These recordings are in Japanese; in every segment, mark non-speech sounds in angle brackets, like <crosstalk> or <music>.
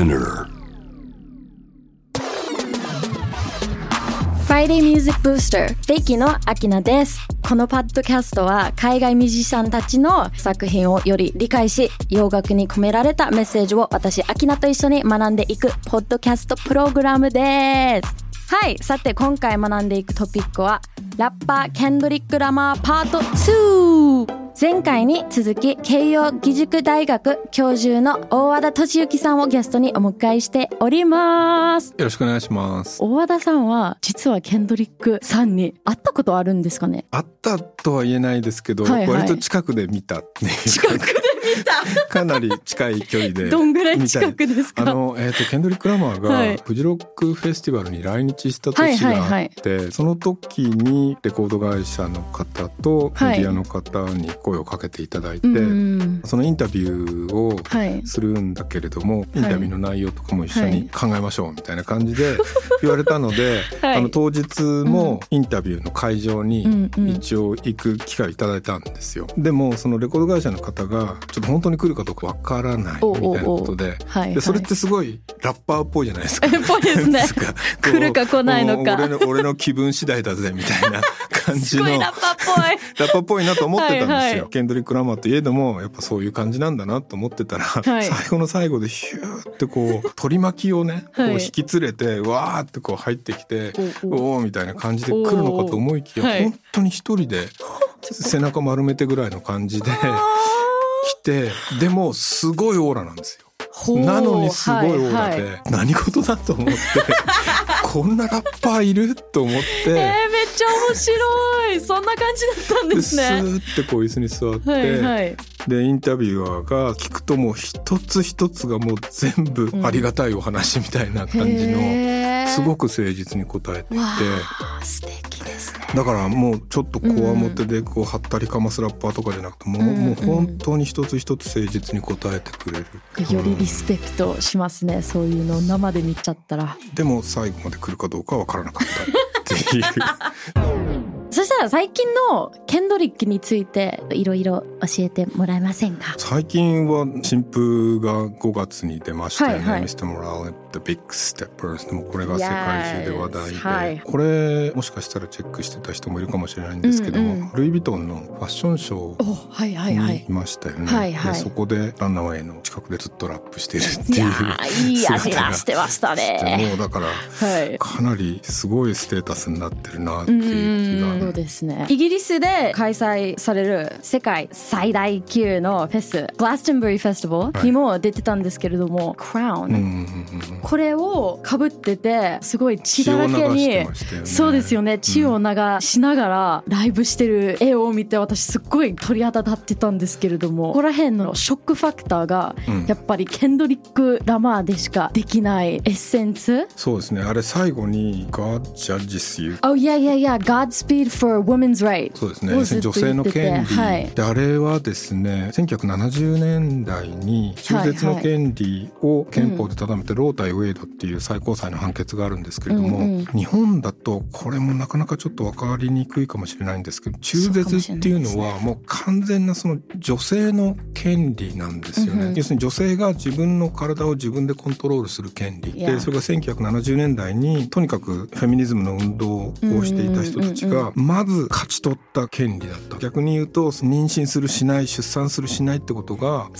Spinner. Friday Music Booster ベキのアキナです。このパッドキャストは海外ミュージシャンたちの作品をより理解し洋楽に込められたメッセージを私アキナと一緒に学んでいくポッドキャストプログラムです。はい。さて今回学んでいくトピックはラッパーケンドリック・ラマーパート2前回に続き慶応義塾大学教授の大和田俊之さんをゲストにお迎えしております。よろしくお願いします。大和田さんは実はケンドリックさんに会ったことあるんですかね？あったとは言えないですけど、はいはい。割と近くで見たっていう。近くで？かなり近い距離で。どんぐらい近くですか？あの、えー、とケンドリック・ラマーはい。がフジロックフェスティバルに来日した年があって、その時にレコード会社の方とはい。メディアの方に声をかけていただいて、うんそのインタビューをはい。するんだけれども、インタビューの内容とかも一緒に考えましょうみたいな感じで言われたので、<laughs> はい。あの当日もインタビューの会場に一応行く機会をいただいたんですよ。でもそのレコード会社の方が本当に来るかどうかわからないみたいなことで。はいでそれってすごいラッパーっぽいじゃないですか。っ <laughs> ぽいですね。<laughs> 来るか来ないのか。俺の俺の気分次第だぜみたいな感じの。すごいラッパーっぽい。<laughs> ラッパーっぽいなと思ってたんですよ。はいはい。ケンドリック・ラマーといえどもやっぱそういう感じなんだなと思ってたら、はい。最後の最後でヒューってこう取り巻きをね、こはい。う引き連れてわーってこう入ってきておうおみたいな感じで来るのかと思いきや、本当に一人で背中丸めてぐらいの感じで来てでもすごいオーラなんですよ。なのにすごいオーラで、はいはい。何事だと思って <laughs> こんなラッパーいると思って。えー、めっちゃ面白い。そんな感じだったんですスねーってこう椅子に座って、はいはい。でインタビュアーが聞くともう一つ一つがもう全部ありがたいお話みたいな感じの、へー。すごく誠実に答えていて。わあ素敵だからもうちょっとこわもてでこうはったりかますラッパーとかじゃなくてもう,、もう本当に一つ一つ誠実に答えてくれる、よりリスペクトしますねそういうの生で見ちゃったらでも最後まで来るかどうかは分からなかったっていうそしたら最近のケンドリックについていろいろ教えてもらえませんか最近は新風が5月に出ましたよね「はいはい Mr. Morale The Big Steppers」でもこれが世界中で話題で、はいこれもしかしたらチェックしてた人もいるかもしれないんですけども、うんうん。ルイ・ヴィトンのファッションショおーにいましたよね、はいはい。でそこでランナーウェイの近くでずっとラップしてるっていうーいい味出してましたね。もうだからはい。かなりすごいステータスになってるなってういう気が。んそうですね。イギリスで開催される世界最大級のフェスグラストンベリーフェスティバルにも出てたんですけれども、クラウン、うんうんうんうんこれをかぶっててすごい血だらけにね。そうですよね。血を流しながらライブしてる絵を見て私すっごい鳥肌立ってたんですけれどもここら辺のショックファクターがうん。やっぱりケンドリック・ラマーでしかできないエッセンス？そうですね。あれ最後に「God judges you」Oh yeah yeah yeah. Godspeed for women's right そうですね。女性の権利、はい。であれはですね1970年代に中絶の権利を憲法で定めてロー対ウェイドっていう最高裁の判決があるんですけれども、うんうん。日本だとこれもなかなかちょっと分かりにくいかもしれないんですけど中絶っていうのはもう完全なその女性の権利なんですよね、うんうん。要するに女性が自分の体を自分でコントロールする権利。でそれが1970年代にとにかくフェミニズムの運動をしていた人たちがまず勝ち取った権利だった。逆に言うと妊娠するしない出産するしないってことが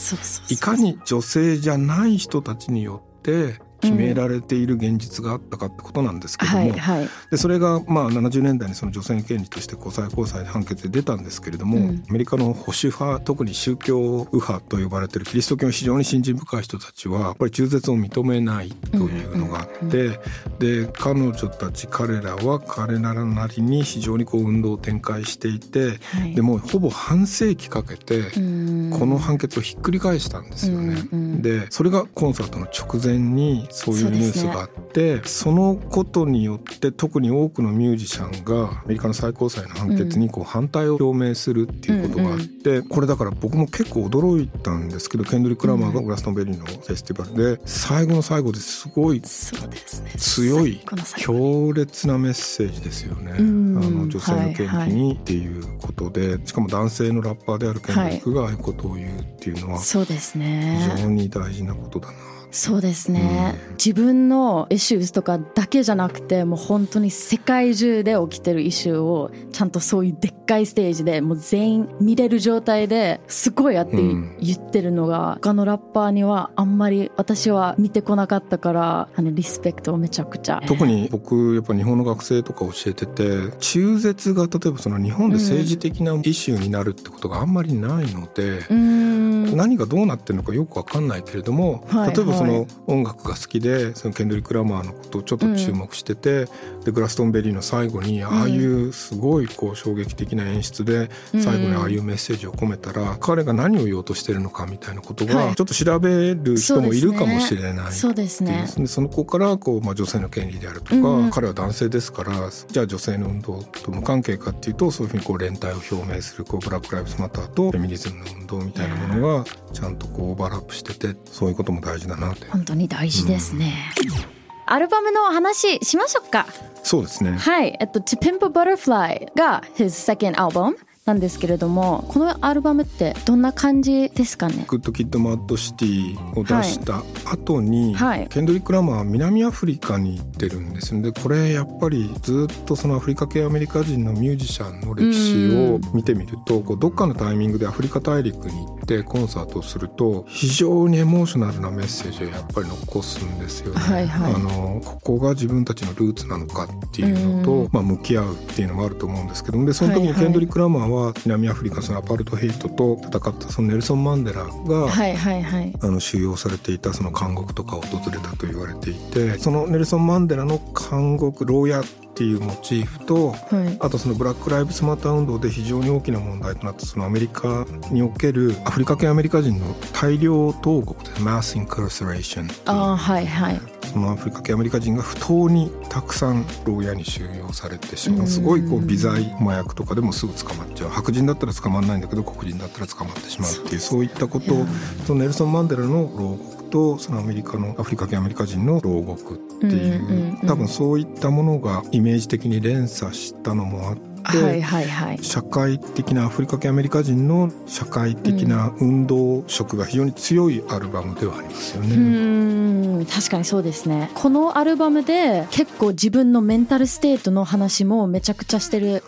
いかに女性じゃない人たちによって決められている現実があったかってことなんですけども、はいはい。でそれがまあ70年代にその女性の権利としてこう最高裁で判決で出たんですけれども、うん。アメリカの保守派特に宗教右派と呼ばれているキリスト教の非常に信心深い人たちはやっぱり中絶を認めないというのがあって、で彼女たち彼らは彼らなりに非常にこう運動を展開していて、はい。でもうほぼ半世紀かけて、うん。この判決をひっくり返したんですよね。うんうん。でそれがコンサートの直前にそういうニュースがあってそ,、のことによって特に多くのミュージシャンがアメリカの最高裁の判決にこう反対を表明するっていうことがあって、これだから僕も結構驚いたんですけどケンドリック・ラマーがグラストンベリーのフェスティバルで最後の最後ですごい強い強烈なメッセージですよね。あうん。の女性の権利にっていうことで、しかも男性のラッパーであるケンドリックがああいうことを言うっていうのはそうですね。非常に大事なことだなそうですね、うん、自分の issues とかだけじゃなくてもう本当に世界中で起きてる issue をちゃんとそういうでっかいステージでもう全員見れる状態ですごいやって言ってるのが、うん、他のラッパーにはあんまり私は見てこなかったからあのリスペクトをめちゃくちゃ。特に僕やっぱ日本の学生とか教えてて中絶が例えばその日本で政治的なイシューになるってことがあんまりないので、うん、何がどうなってるのかよく分かんないけれども、はい、例えばその音楽が好きでそのケンドリック・ラマーのことをちょっと注目してて、うん、でグラストンベリーの最後にああいうすごいこう衝撃的な演出で最後にああいうメッセージを込めたら、彼が何を言おうとしてるのかみたいなことがちょっと調べる人もいるかもしれない、そうですね。その子からこう、まあ、女性の権利であるとか、うん、彼は男性ですからじゃあ女性の運動と無関係かっていうとそういうふうにこう連帯を表明するこうブラック・ライブズ・マターとフェミニズムの運動みたいなものがちゃんとこうオーバーラップしててそういうことも大事だなって本当に大事ですね、うん、アルバムの話しましょうか。そうですね。はい。えっと「To Pimp a Butterfly」が his second album なんですけれどもこのアルバムってどんな感じですかね？ Good Kid Mad City を出した後に、はい、ケンドリック・ラマーは南アフリカに行ってるんです。でこれやっぱりずっとそのアフリカ系アメリカ人のミュージシャンの歴史を見てみるとこうどっかのタイミングでアフリカ大陸に行ってコンサートをすると非常にエモーショナルなメッセージをやっぱり残すんですよね。はいはい、あのここが自分たちのルーツなのかっていうのと、まあ、向き合うっていうのもあると思うんですけどでその時にケンドリック・ラマーは南アフリカそのアパルトヘイトと戦ったそのネルソン・マンデラが、はいはいはい、あの収容されていたその監獄とかを訪れたと言われていてそのネルソン・マンデラの監獄牢屋っていうモチーフと、はい、あとそのブラック・ライブスマター運動で非常に大きな問題となったそのアメリカにおけるアフリカ系アメリカ人の大量投獄でマス・インカルセレーションあはいはい。そのアフリカ系アメリカ人が不当にたくさん牢屋に収容されてしまう。すごいこう微罪麻薬とかでもすぐ捕まっちゃう。白人だったら捕まらないんだけど黒人だったら捕まってしまうっていうそう。いったことをそのネルソン・マンデラの牢獄とそのアメリカのアフリカ系アメリカ人の牢獄っていう多分そういったものがイメージ的に連鎖したのもあって。はいはいはい、社会的なアフリカ系アメリカ人の社会的な運動色が非常に強いアルバムではありますよね。うん確かにそうですねこのアルバムで結構自分のメンタルステートの話もめちゃくちゃしてる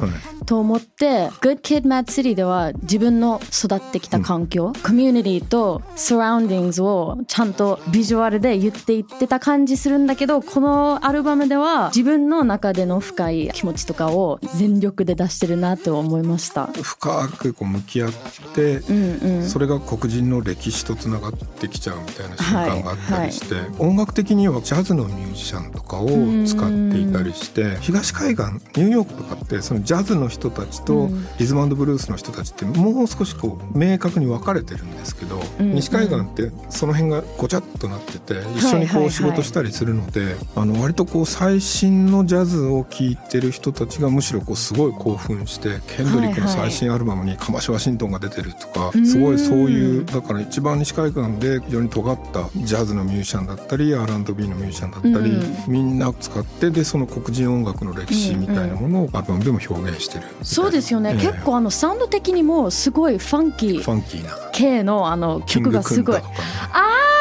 と思って、はい、Good Kid Mad City では自分の育ってきた環境、うん、コミュニティとサラウンディングスをちゃんとビジュアルで言っていってた感じするんだけどこのアルバムでは自分の中での深い気持ちとかを全力で出してるなと思いました。深くこう向き合って、うんうん、それが黒人の歴史とつながってきちゃうみたいな瞬間があったりして、はいはい、音楽的にはジャズのミュージシャンとかを使っていたりして東海岸ニューヨークとかってそのジャズの人たちとリズムブルースの人たちってもう少しこう明確に分かれてるんですけど、うんうん、西海岸ってその辺がごちゃっとなってて一緒にこう仕事したりするので、あの割とこう最新のジャズを聴いてる人たちがむしろこうすごい興奮してケンドリックの最新アルバムにカマシ・ワシントンが出てるとか、すごいそういうだから一番西海岸で非常に尖ったジャズのミュージシャンだったり R&B のミュージシャンだったり、みんな使ってでその黒人音楽の歴史みたいなものをアルバムでも表現してるそうですよね、結構あのサウンド的にもすごいファンキーファンキーな。系のあの曲がすごい、ああ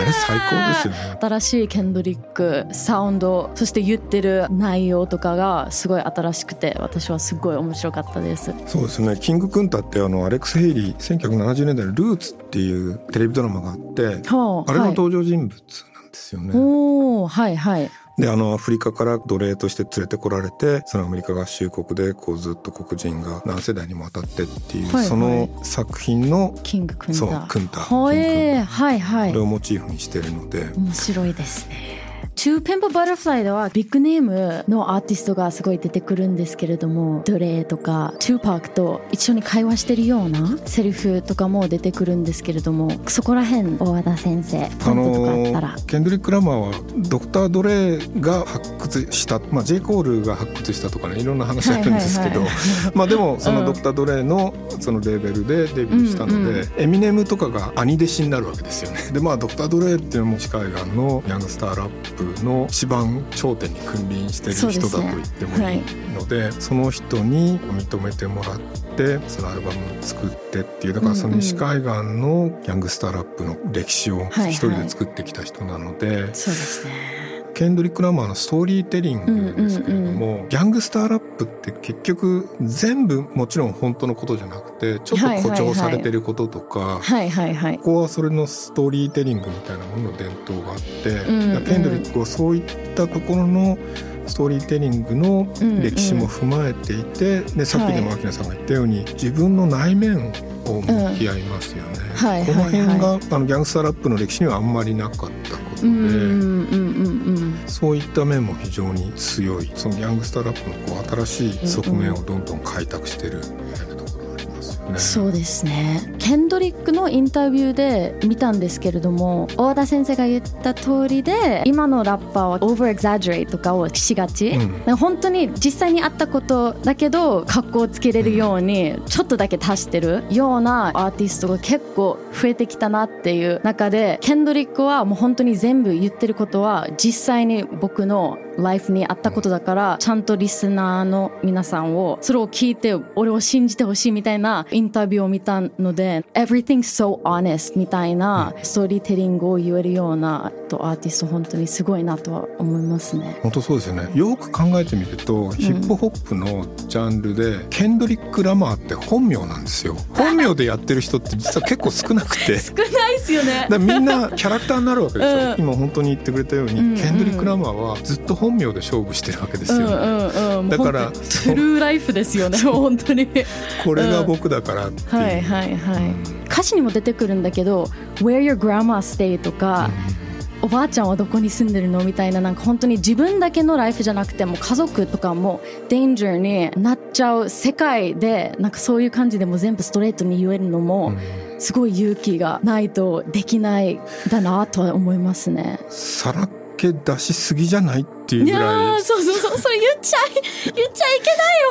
あれ最高です。よね新しいケンドリックサウンドそして言ってる内容とかがすごい新しくて私はすごい面白かったです。そうですね。キングクンタってあのアレックス・ヘイリー1970年代の「ルーツ」っていうテレビドラマがあって、はあ、あれの登場人物なんですよね、はい、おはいはいであのアフリカから奴隷として連れてこられてそのアメリカ合衆国でこうずっと黒人が何世代にもわたってっていう、はいはい、その作品のキングクンタそうクンタはいはい。これをモチーフにしてるので。面白いですねチューペンポバタフライではビッグネームのアーティストがすごい出てくるんですけれどもドレーとかトゥーパークと一緒に会話してるようなセリフとかも出てくるんですけれどもそこら辺大和田先生ポントとかあったら。ケンドリック・ラマーはドクター・ドレーが発掘した、まあ、J. コールが発掘したとかねいろんな話あるんですけど、<laughs> まあでもそのドクター・ドレーのそのレーベルでデビューしたので、うんうん、エミネムとかが兄弟子になるわけですよね。でまあドクター・ドレーっていうのも西海岸のヤングスターラップの一番頂点に君臨してる人だと言ってもいいのでその人に認めてもらってってそのアルバムを作ってっていうだからその西海岸のギャングスターラップの歴史を一人で作ってきた人なので、はいはい、そうですねケンドリック・ラマーのストーリーテリングですけれども、うんうんうん、ギャングスターラップって結局全部もちろん本当のことじゃなくてちょっと誇張されてることとか、はいはいはい、ここはそれのストーリーテリングみたいなものの伝統があって、うんうん、ケンドリックはそういったところのストーリーテリングの歴史も踏まえていて、うんうん、でさっきでも明菜さんが言ったように、はい、自分の内面を向き合いますよね。うん。はい、この辺が、あのギャングスターラップの歴史にはあんまりなかっますので、そういった面も非常に強い。そのギャングスターラップのこう新しい側面をどんどん開拓してる。ね。そうですね。ケンドリックのインタビューで見たんですけれども大田先生が言った通りで今のラッパーは over exaggerate とかをしがち、うん、本当に実際にあったことだけど格好つけれるようにちょっとだけ足してるようなアーティストが結構増えてきたなっていう中でケンドリックはもう本当に全部言ってることは実際に僕のライフにあったことだからちゃんとリスナーの皆さんをそれを聞いて俺を信じてほしいみたいなインタビューを見たので Everything's so honest みたいなストーリーテリングを言えるようなとアーティスト本当にすごいなとは思いますね。本当そうですよね。よく考えてみると、ヒップホップのジャンルでケンドリック・ラマーって本名なんですよ。<laughs> 本名でやってる人って実は結構少なくて。<laughs> 少ないですよね。みんなキャラクターになるわけですよ、うん、今本当に言ってくれたように、うん。うん、ケンドリック・ラマーはずっと本名で勝負してるわけですよ、ね、うんうんうん、だからトゥルーライフですよね本当に。これが僕だからっていう、はいはいはい、歌詞にも出てくるんだけど「Where your grandma stay」とか、おばあちゃんはどこに住んでるのみたいななんか本当に自分だけのライフじゃなくても家族とかもデンジャーになっちゃう世界でなんかそういう感じでも全部ストレートに言えるのもすごい勇気がないとできないだなとは思いますね。さらけ出しすぎじゃないっていうぐらい。そうそうそうそう言っちゃい <laughs> 言っちゃい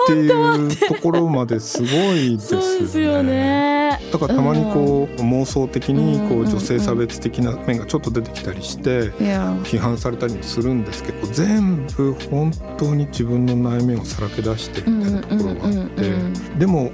けないよっていうところまですごいですよね。そうですよね。だからたまにこう、妄想的にこう女性差別的な面がちょっと出てきたりして批判されたりもするんですけど全部本当に自分の内面をさらけ出してみたいなところがあってでも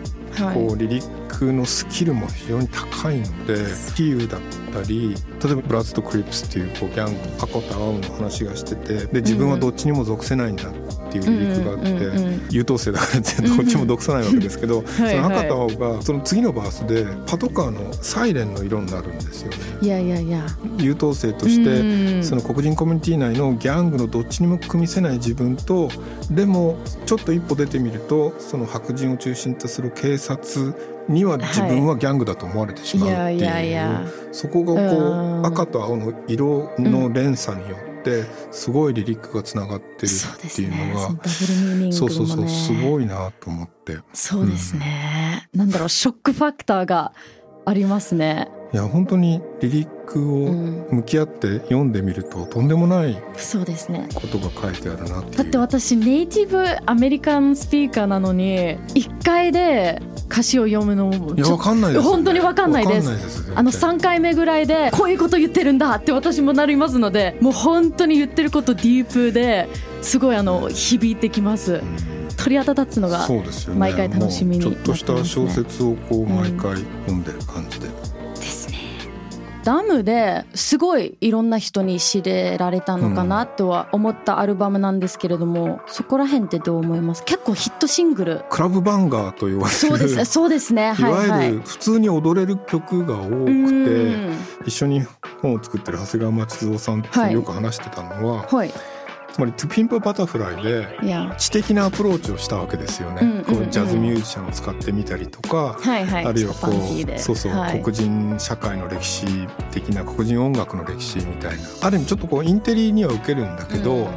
こうリリックのスキルも非常に高いのでキーウだったり例えばブラッドクリップスっていうこうギャング赤と青の話がしててで自分はどっちにも属せないんだっていうリリックがあって優等生だからってどっちも毒さないわけですけど <laughs> その赤と青がその次のバースでパトカーのサイレンの色になるんですよね。いやいやいや。優等生としてその黒人コミュニティ内のギャングのどっちにも組みせない自分とでもちょっと一歩出てみるとその白人を中心とする警察には自分はギャングだと思われてしまうっていう、そこがこう赤と青の色の連鎖によってすごいリリックがつながってるっていうのが、そうそうそうすごいなと思って。そうですね、なんだろうショックファクターがありますねいや本当にリリックを向き合って読んでみると、とんでもないそうですね。ことが書いてあるなだって私ネイティブアメリカンスピーカーなのに1回で歌詞を読むのもいやわかんないです、ね、本当にわかんないです。あの3回目ぐらいでこういうこと言ってるんだって私もなりますのでもう本当に言ってることディープですごいあの響いてきます。鳥肌立つのが毎回楽しみに、ね、ちょっとした小説をこう毎回読んでる感じダムですごいいろんな人に知れられたのかなとは思ったアルバムなんですけれども、うん、そこら辺ってどう思います？結構ヒットシングル。クラブバンガーと言われる。そうですね。そうですね、いわゆる普通に踊れる曲が多くて、一緒に本を作ってる長谷川町蔵さんとよく話してたのは、はいつまり「トゥピンプバタフライ」で知的なアプローチをしたわけですよね。こうジャズミュージシャンを使ってみたりとか、あるいはこうそうそう、黒人社会の歴史的な黒人音楽の歴史みたいな。ある意味ちょっとこうインテリには受けるんだけど、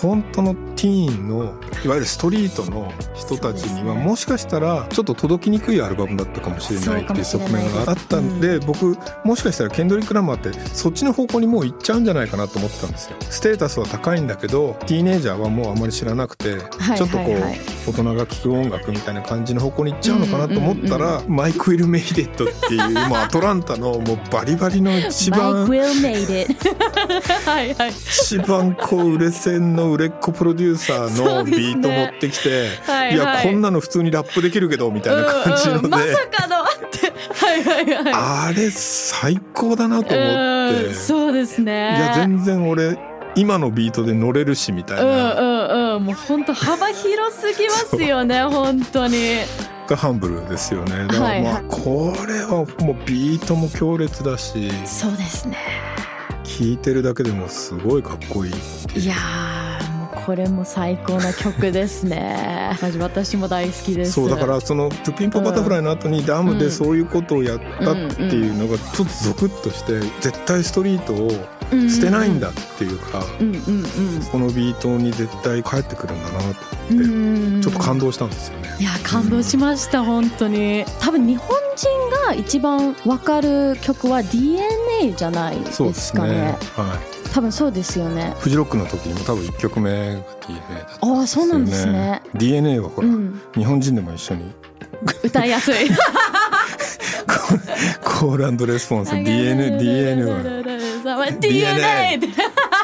本当のティーンのいわゆるストリートの人たちにはもしかしたらちょっと届きにくいアルバムだったかもしれないっていう側面があったんで、僕もしかしたらケンドリック・ラマーってそっちの方向にもう行っちゃうんじゃないかなと思ってたんですよ。ステータスは高いんだけどどティーネイジャーはもうあんまり知らなくて、はいちょっとこう、大人が聴く音楽みたいな感じの方向に行っちゃうのかなと思ったら、マイク・ウィル・メイデットっていうもうアトランタのもうバリバリの一マイク・ウ番ィル・メイデ <laughs> はいはい。一番こう売れ線の売れっ子プロデューサーのビート持ってきて、はいい。やはいこんなの普通にラップできるけどみたいな感じので、まさかのって。はいはいはい。あれ最高だなと思って、うんそうですね。いや全然俺今のビートで乗れるしみたいうんな、うんうん。もう本当幅広すぎますよね本当に。がハンブルですよね。だからまあ、これはもうビートも強烈だし。そうですね。聴いてるだけでもすごいかっこいいいやーもうこれも最高な曲ですね。<laughs> 私も大好きです。そうだからその「トゥピンポバタフライ」の後にダムでそういうことをやったっていうのがちょっとゾクッとして絶対ストリートを捨てないんだっていうかうんうんこのビートに絶対帰ってくるんだなとうん思ってうんちょっと感動したんですよね。いや感動しました本当に。多分日本人が一番わかる曲は DNA じゃないでですすね。かね。はい。多分そうですよね。フジロックの時にも多分1曲目が DNA だったんですよね。ああそうなんですね。DNA はほら、うん。日本人でも一緒に。歌いやすい。コールレスポンス DNA, DNA は DNA ってち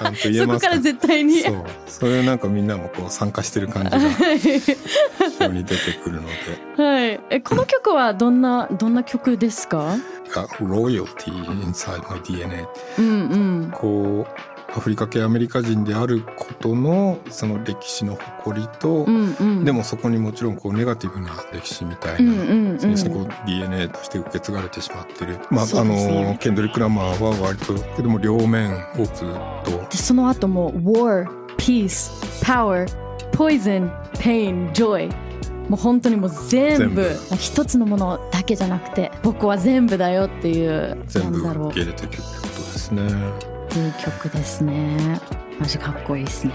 ゃんと言えそこから絶対に。そうそれなんかみんなもこう参加してる感じが非常に出てくるので。はい。えこの曲はどんなどんな曲ですか？が Royalty inside my DNA うんうん。こうアフリカ系アメリカ人であることのその歴史の誇りと、うんうん。でもそこにもちろんこうネガティブな歴史みたいな、うんうんうん。こう DNA として受け継がれてしまってる、まあね。のケンドリック・ラマーは割とでも両面をずっと。でその後も War, Peace, Power, Poison, Pain, Joy もう本当にもう全部全一つのものだけじゃなくて僕は全部だよっていう。全部受け入れていくってことですね。いう曲ですね。マジかっこいいですね。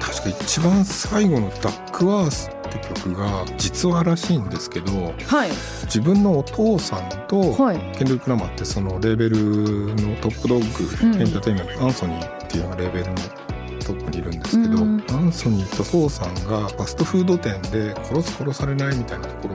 確か一番最後の「ダックワース」って曲が実話らしいんですけどはい。自分のお父さんとはい。ケンドリック・ラマーってそのレーベルのトップドッグ、うん。エンターテインメントアンソニーっていうのがレーベルのトップにいるんですけど、うん。アンソニーと父さんがファストフード店で殺す殺されないみたいなところ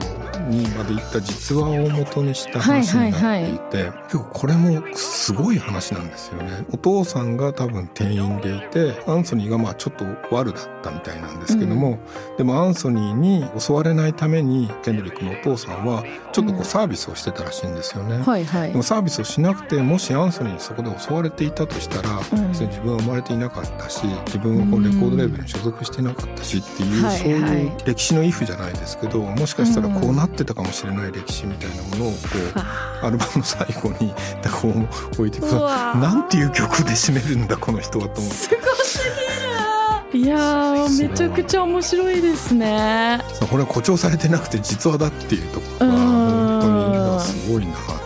にまで行った実話を元にした話になっていて、結構これもすごい話なんですよね。お父さんが多分店員でいてアンソニーがまあちょっと悪だったみたいなんですけども、でもアンソニーに襲われないためにケンドリックのお父さんはちょっとこうサービスをしてたらしいんですよね。はいはいでもサービスをしなくてもしアンソニーにそこで襲われていたとしたら、うん自分は生まれていなかったし自分はこうレコードレーベルに所属していなかったしっていう、はいそういうはい。歴史のイフじゃないですけどもしかしたらこうなってたかもしれない歴史みたいなものをこうあアルバムの最後にこう置いてい。くなんていう曲で締めるんだこの人はと思って。すごすぎるいやーめちゃくちゃ面白いですね。これは誇張されてなくて実話だっていうところがうん。本当にすごいなって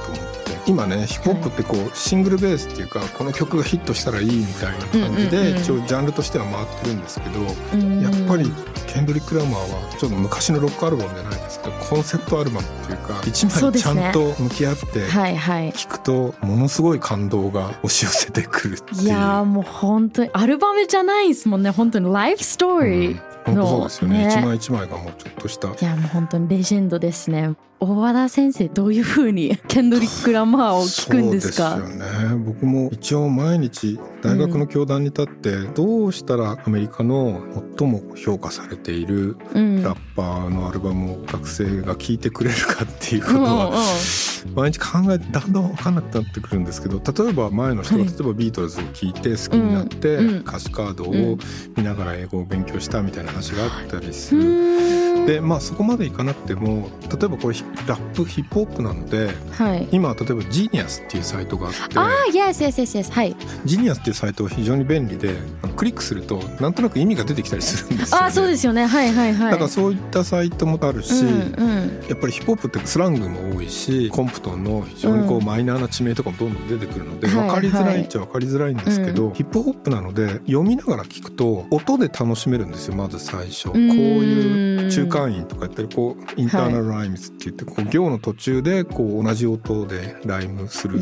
今ねヒップホップってこうシングルベースっていうかこの曲がヒットしたらいいみたいな感じうんうんうでん。一応ジャンルとしては回ってるんですけどうんやっぱりケンドリック・ラマーはちょっと昔のロックアルバムじゃないですけどコンセプトアルバムっていうか一枚ちゃんと向き合って聴くとものすごい感動が押し寄せてくるっていう。いやーもう本当にアルバムじゃないですもんね。本当にライフストーリー、本当そうですよね。のね。一枚一枚がもうちょっとした。いやもう本当にレジェンドですね大和田先生どういう風に <laughs> ケンドリック・ラマーを聞くんですか？そうですよね。僕も一応毎日大学の教壇に立ってどうしたらアメリカの最も評価されているうん。ラッパーのアルバムを学生が聴いてくれるかっていうことは毎日考えてだんだん分かんなくなってくるんですけど例えば前の人がはい例えばビートルズを聴いて好きになって歌詞カードうんを見ながら英語を勉強したみたいな話があったりすうる。ーんでまあそこまでいかなくても例えばこれヒラップヒップホップなのではい。今例えば Genius っていうサイトがあってああ yes yes yes yes はい。 Genius っていうサイトは非常に便利でクリックするとなんとなく意味が出てきたりするんですよ、ね。ああそうですよね。はいはいはい。だからそういったサイトもあるし、うんうん。やっぱりヒップホップってスラングも多いしコンプトンの非常にこううん。マイナーな地名とかもどんどん出てくるのではい分かりづらいっちゃ分かりづらいんですけど、ヒップホップなので読みながら聞くと音で楽しめるんですよまず最初。こういう中間音とかやったりこうインターナルライムズって言ってこう行の途中でこう同じ音でライムする。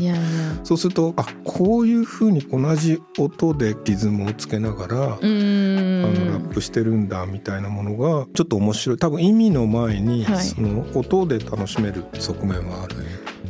そうするとあこういうふうに同じ音でリズムをつけながらうあのラップしてるんだみたいなものがちょっと面白い。多分意味の前にはい。その音で楽しめる側面はある。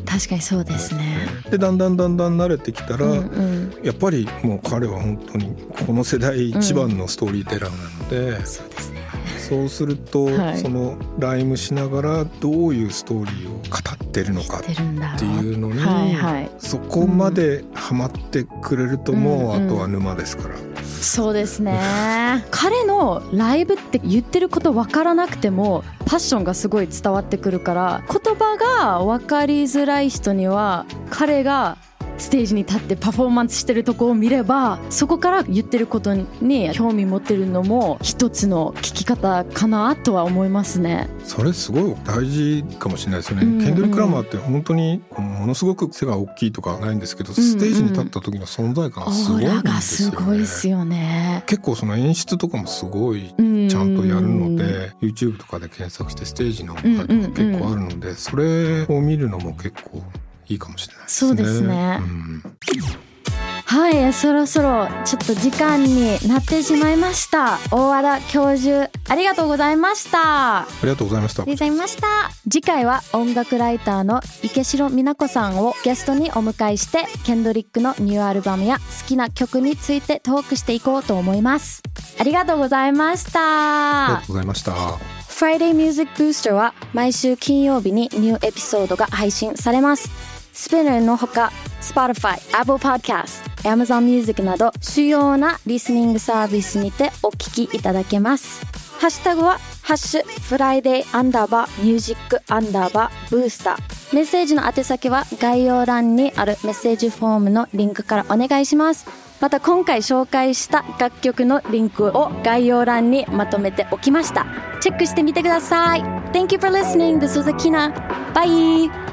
確かにそうですね。でだんだんだんだん慣れてきたら、うんうん。やっぱりもう彼は本当にこの世代一番のストーリーテラーなので、そうですねそうすると、はい。そのライムしながらどういうストーリーを語ってるのか知っていうのに、はいはい。そこまでハマってくれるともう、うんあとは沼ですから。そうですね。<laughs> 彼のライブって言ってること分からなくてもパッションがすごい伝わってくるから言葉が分かりづらい人には彼がステージに立ってパフォーマンスしてるとこを見ればそこから言ってることに興味持ってるのも一つの聞き方かなとは思いますね。それすごい大事かもしれないですよね、うんうん。ケンドリック・ラマーって本当にものすごく背が大きいとかないんですけど、ステージに立った時の存在感すごいですよね。すごいですよね。結構その演出とかもすごいちちゃんとやるので YouTube とかで検索してステージの結構あるのでそれを見るのも結構いいかもしれないね。そうですねうんはい、そろそろちょっと時間になってしまいました。大和田教授、ありがとうございました。あありがとうございましたりがとうございました。次回は音楽ライターの池城美奈子さんをゲストにお迎えして、ケンドリックのニューアルバムや好きな曲についてトークしていこうと思います。ありがとうございましたありがと。うございました。Friday Music Booster は毎週金曜日にニューエピソードが配信されます。スピナーのほか、Spotify、Apple Podcast、Amazon Music など主要なリスニングサービスにてお聞きいただけます。ハッシュタグは、ハッシュ、フライデーアンダーバーミュージックアンダーバーブースター。メッセージの宛先は概要欄にあるメッセージフォームのリンクからお願いします。また今回紹介した楽曲のリンクを概要欄にまとめておきました。チェックしてみてください。Thank you for listening. This was Akina. Bye!